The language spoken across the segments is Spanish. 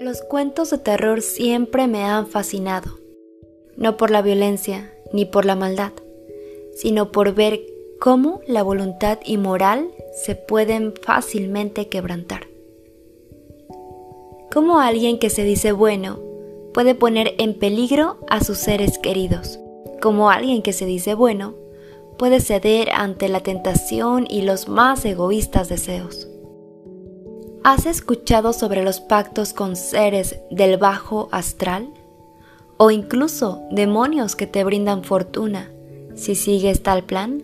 Los cuentos de terror siempre me han fascinado, no por la violencia ni por la maldad, sino por ver cómo la voluntad y moral se pueden fácilmente quebrantar. Cómo alguien que se dice bueno puede poner en peligro a sus seres queridos. Cómo alguien que se dice bueno puede ceder ante la tentación y los más egoístas deseos. ¿Has escuchado sobre los pactos con seres del bajo astral? ¿O incluso demonios que te brindan fortuna si sigues tal plan?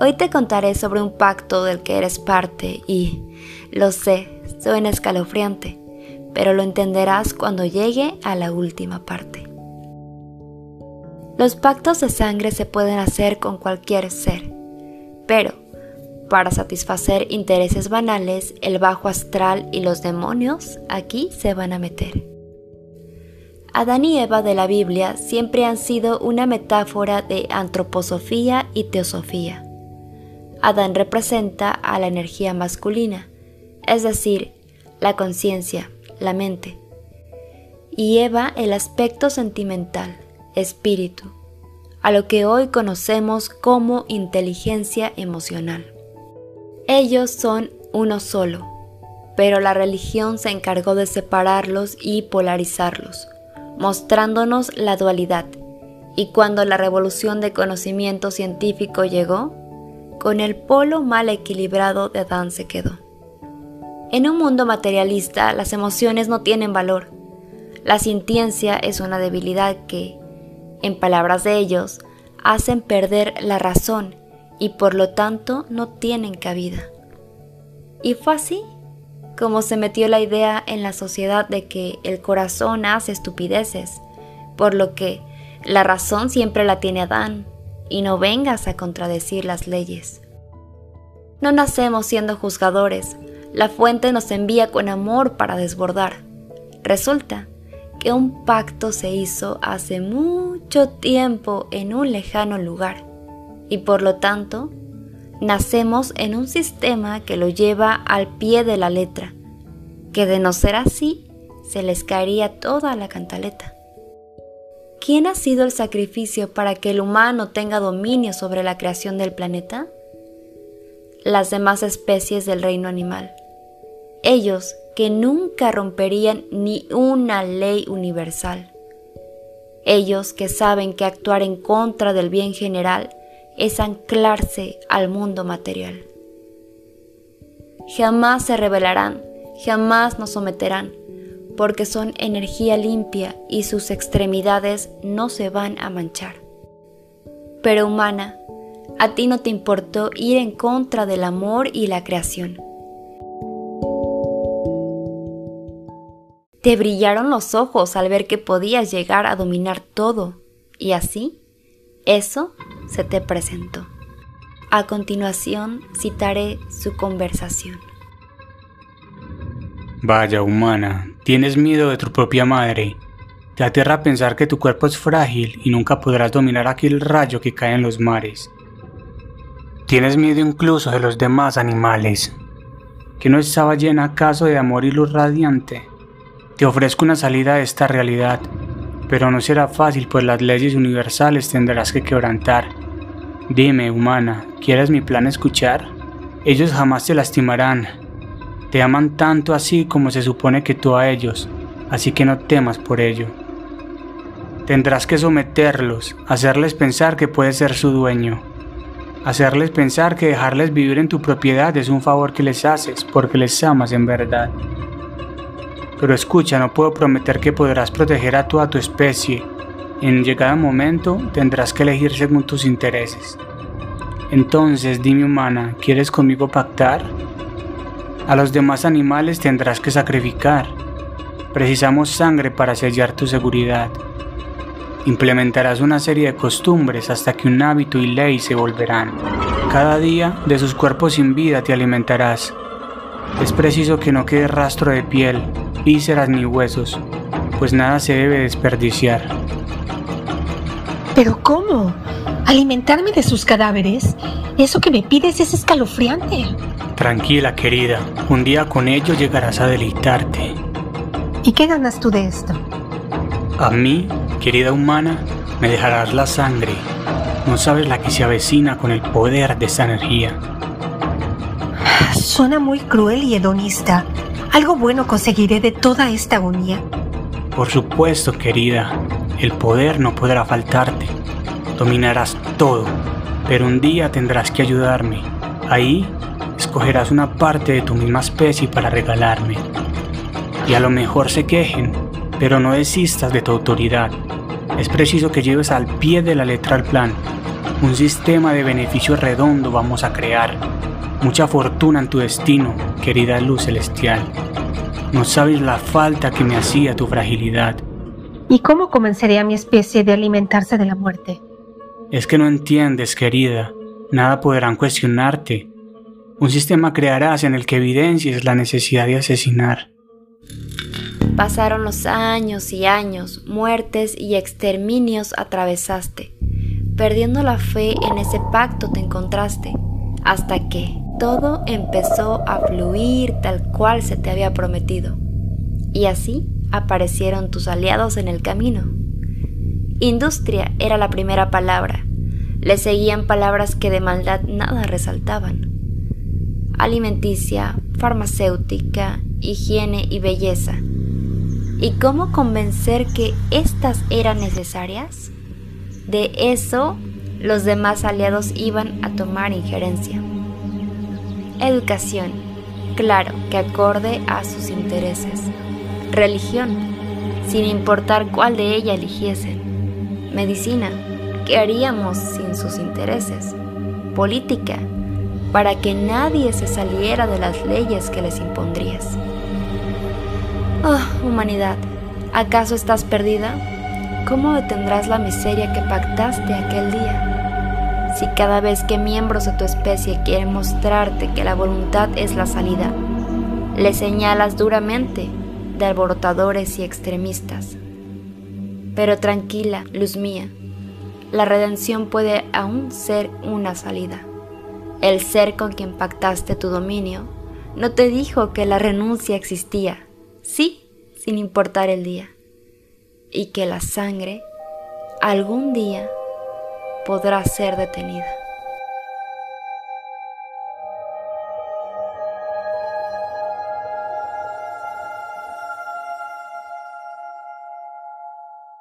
Hoy te contaré sobre un pacto del que eres parte y, lo sé, suena escalofriante, pero lo entenderás cuando llegue a la última parte. Los pactos de sangre se pueden hacer con cualquier ser, pero para satisfacer intereses banales, el bajo astral y los demonios aquí se van a meter. Adán y Eva de la Biblia siempre han sido una metáfora de antroposofía y teosofía. Adán representa a la energía masculina, es decir, la conciencia, la mente, y Eva el aspecto sentimental, espíritu, a lo que hoy conocemos como inteligencia emocional. Ellos son uno solo, pero la religión se encargó de separarlos y polarizarlos, mostrándonos la dualidad. Y cuando la revolución de conocimiento científico llegó, con el polo mal equilibrado de Adán se quedó. En un mundo materialista, las emociones no tienen valor. La sintiencia es una debilidad que, en palabras de ellos, hacen perder la razón y por lo tanto no tienen cabida. Y fue así como se metió la idea en la sociedad de que el corazón hace estupideces, por lo que la razón siempre la tiene Adán, y no vengas a contradecir las leyes. No nacemos siendo juzgadores, la fuente nos envía con amor para desbordar. Resulta que un pacto se hizo hace mucho tiempo en un lejano lugar y por lo tanto nacemos en un sistema que lo lleva al pie de la letra, que de no ser así se les caería toda la cantaleta. ¿Quién ha sido el sacrificio para que el humano tenga dominio sobre la creación del planeta? Las demás especies del reino animal. Ellos que nunca romperían ni una ley universal. Ellos que saben que actuar en contra del bien general es anclarse al mundo material. Jamás se rebelarán, jamás nos someterán, porque son energía limpia y sus extremidades no se van a manchar. Pero humana, a ti no te importó ir en contra del amor y la creación. Te brillaron los ojos al ver que podías llegar a dominar todo, y así, eso se te presentó. A continuación citaré su conversación. Vaya humana, tienes miedo de tu propia madre. Te aterra pensar que tu cuerpo es frágil y nunca podrás dominar aquel rayo que cae en los mares. Tienes miedo incluso de los demás animales. ¿Que no estaba llena acaso de amor y luz radiante? Te ofrezco una salida de esta realidad, pero no será fácil pues las leyes universales tendrás que quebrantar Dime, humana, ¿quieres mi plan escuchar? Ellos jamás te lastimarán. Te aman tanto así como se supone que tú a ellos, así que no temas por ello. Tendrás que someterlos, hacerles pensar que puedes ser su dueño, hacerles pensar que dejarles vivir en tu propiedad es un favor que les haces porque les amas en verdad. Pero escucha, no puedo prometer que podrás proteger a toda tu especie en llegado momento tendrás que elegir según tus intereses. Entonces, dime humana, ¿quieres conmigo pactar? A los demás animales tendrás que sacrificar. Precisamos sangre para sellar tu seguridad. Implementarás una serie de costumbres hasta que un hábito y ley se volverán. Cada día de sus cuerpos sin vida te alimentarás. Es preciso que no quede rastro de piel, vísceras ni huesos, pues nada se debe desperdiciar. ¿Pero cómo? ¿Alimentarme de sus cadáveres? Eso que me pides es escalofriante. Tranquila, querida. Un día con ello llegarás a deleitarte. ¿Y qué ganas tú de esto? A mí, querida humana, me dejarás la sangre. No sabes la que se avecina con el poder de esa energía. Suena muy cruel y hedonista. ¿Algo bueno conseguiré de toda esta agonía? Por supuesto, querida. El poder no podrá faltarte. Dominarás todo, pero un día tendrás que ayudarme. Ahí escogerás una parte de tu misma especie para regalarme. Y a lo mejor se quejen, pero no desistas de tu autoridad. Es preciso que lleves al pie de la letra el plan. Un sistema de beneficio redondo vamos a crear. Mucha fortuna en tu destino, querida luz celestial. No sabes la falta que me hacía tu fragilidad. ¿Y cómo convenceré a mi especie de alimentarse de la muerte? Es que no entiendes, querida. Nada podrán cuestionarte. Un sistema crearás en el que evidencies la necesidad de asesinar. Pasaron los años y años, muertes y exterminios atravesaste. Perdiendo la fe en ese pacto te encontraste, hasta que todo empezó a fluir tal cual se te había prometido. Y así aparecieron tus aliados en el camino. Industria era la primera palabra. Le seguían palabras que de maldad nada resaltaban. Alimenticia, farmacéutica, higiene y belleza ¿Y cómo convencer que éstas eran necesarias? De eso los demás aliados iban a tomar injerencia. Educación, claro que acorde a sus intereses. Religión, sin importar cuál de ella eligiesen. Medicina, ¿qué haríamos sin sus intereses? Política, para que nadie se saliera de las leyes que les impondrías. Oh, humanidad, ¿acaso estás perdida? ¿Cómo detendrás la miseria que pactaste aquel día? Si cada vez que miembros de tu especie quieren mostrarte que la voluntad es la salida, le señalas duramente de alborotadores y extremistas. Pero tranquila, luz mía, la redención puede aún ser una salida. El ser con quien pactaste tu dominio no te dijo que la renuncia existía sí, sin importar el día, y que la sangre algún día podrá ser detenida.